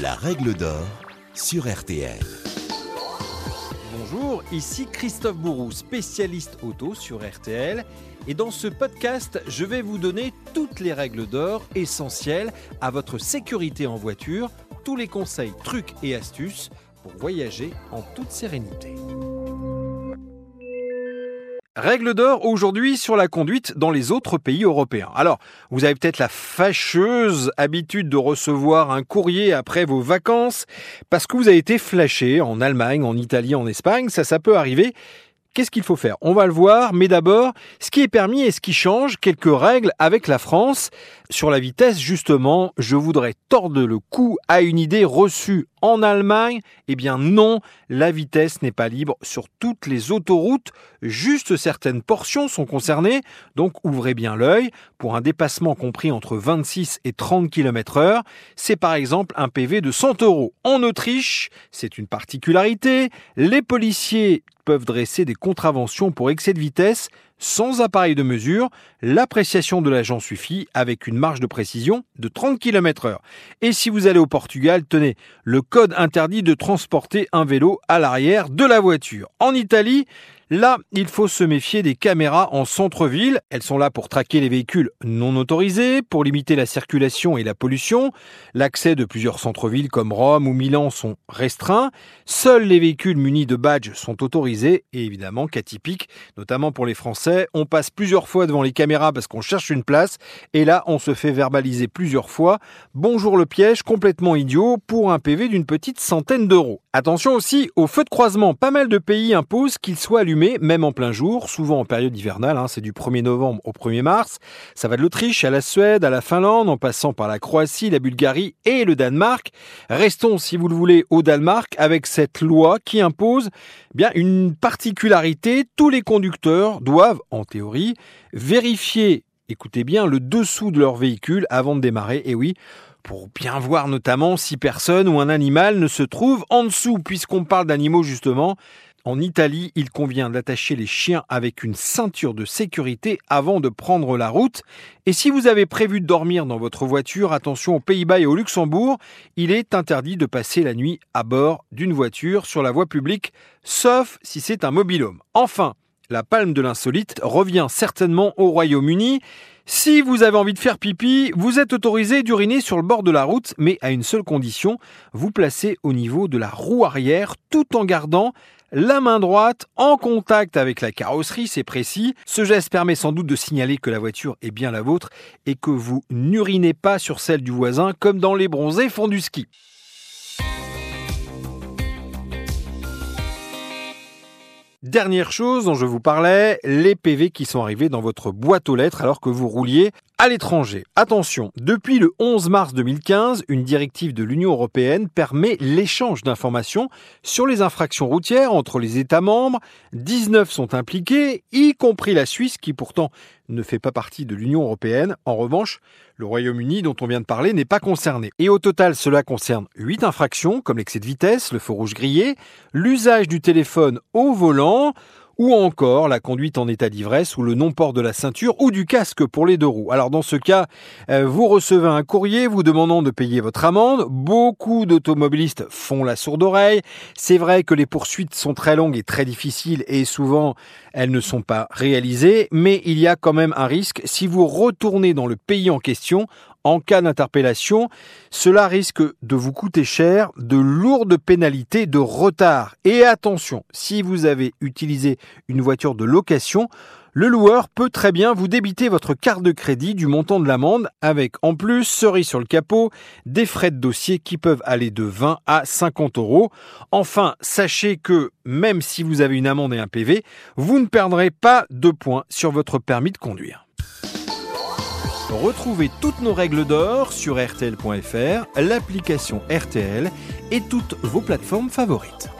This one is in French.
La règle d'or sur RTL. Bonjour, ici Christophe Bourou, spécialiste auto sur RTL. Et dans ce podcast, je vais vous donner toutes les règles d'or essentielles à votre sécurité en voiture, tous les conseils, trucs et astuces pour voyager en toute sérénité. Règle d'or aujourd'hui sur la conduite dans les autres pays européens. Alors, vous avez peut-être la fâcheuse habitude de recevoir un courrier après vos vacances parce que vous avez été flashé en Allemagne, en Italie, en Espagne. Ça, ça peut arriver. Qu'est-ce qu'il faut faire? On va le voir, mais d'abord, ce qui est permis et ce qui change, quelques règles avec la France. Sur la vitesse, justement, je voudrais tordre le cou à une idée reçue en Allemagne. Eh bien non, la vitesse n'est pas libre sur toutes les autoroutes, juste certaines portions sont concernées, donc ouvrez bien l'œil. Pour un dépassement compris entre 26 et 30 km heure, c'est par exemple un PV de 100 euros. En Autriche, c'est une particularité, les policiers peuvent dresser des contraventions pour excès de vitesse sans appareil de mesure. L'appréciation de l'agent suffit avec une marge de précision de 30 km heure. Et si vous allez au Portugal, tenez, le code interdit de transporter un vélo à l'arrière de la voiture. En Italie, Là, il faut se méfier des caméras en centre-ville. Elles sont là pour traquer les véhicules non autorisés, pour limiter la circulation et la pollution. L'accès de plusieurs centres-villes comme Rome ou Milan sont restreints. Seuls les véhicules munis de badges sont autorisés et évidemment qu'atypique, notamment pour les Français, on passe plusieurs fois devant les caméras parce qu'on cherche une place et là on se fait verbaliser plusieurs fois. Bonjour le piège, complètement idiot pour un PV d'une petite centaine d'euros. Attention aussi aux feux de croisement. Pas mal de pays imposent qu'ils soient allumés même en plein jour, souvent en période hivernale, hein, c'est du 1er novembre au 1er mars. Ça va de l'Autriche à la Suède, à la Finlande, en passant par la Croatie, la Bulgarie et le Danemark. Restons, si vous le voulez, au Danemark avec cette loi qui impose eh bien une particularité. Tous les conducteurs doivent, en théorie, vérifier, écoutez bien, le dessous de leur véhicule avant de démarrer. Et oui, pour bien voir notamment si personne ou un animal ne se trouve en dessous, puisqu'on parle d'animaux justement. En Italie, il convient d'attacher les chiens avec une ceinture de sécurité avant de prendre la route. Et si vous avez prévu de dormir dans votre voiture, attention aux Pays-Bas et au Luxembourg, il est interdit de passer la nuit à bord d'une voiture sur la voie publique, sauf si c'est un mobilhome. Enfin, la palme de l'insolite revient certainement au Royaume-Uni. Si vous avez envie de faire pipi, vous êtes autorisé d'uriner sur le bord de la route, mais à une seule condition, vous placez au niveau de la roue arrière tout en gardant la main droite en contact avec la carrosserie, c'est précis. Ce geste permet sans doute de signaler que la voiture est bien la vôtre et que vous n'urinez pas sur celle du voisin comme dans les bronzés font du ski. Dernière chose dont je vous parlais, les PV qui sont arrivés dans votre boîte aux lettres alors que vous rouliez à l'étranger. Attention, depuis le 11 mars 2015, une directive de l'Union européenne permet l'échange d'informations sur les infractions routières entre les États membres. 19 sont impliqués, y compris la Suisse qui pourtant ne fait pas partie de l'Union européenne. En revanche, le Royaume-Uni dont on vient de parler n'est pas concerné. Et au total, cela concerne 8 infractions comme l'excès de vitesse, le feu rouge grillé, l'usage du téléphone au volant, ou encore la conduite en état d'ivresse ou le non-port de la ceinture ou du casque pour les deux roues. Alors dans ce cas, euh, vous recevez un courrier vous demandant de payer votre amende. Beaucoup d'automobilistes font la sourde oreille. C'est vrai que les poursuites sont très longues et très difficiles et souvent elles ne sont pas réalisées, mais il y a quand même un risque si vous retournez dans le pays en question en cas d'interpellation, cela risque de vous coûter cher, de lourdes pénalités de retard. Et attention, si vous avez utilisé une voiture de location, le loueur peut très bien vous débiter votre carte de crédit du montant de l'amende avec en plus, cerise sur le capot, des frais de dossier qui peuvent aller de 20 à 50 euros. Enfin, sachez que même si vous avez une amende et un PV, vous ne perdrez pas de points sur votre permis de conduire. Retrouvez toutes nos règles d'or sur RTL.fr, l'application RTL et toutes vos plateformes favorites.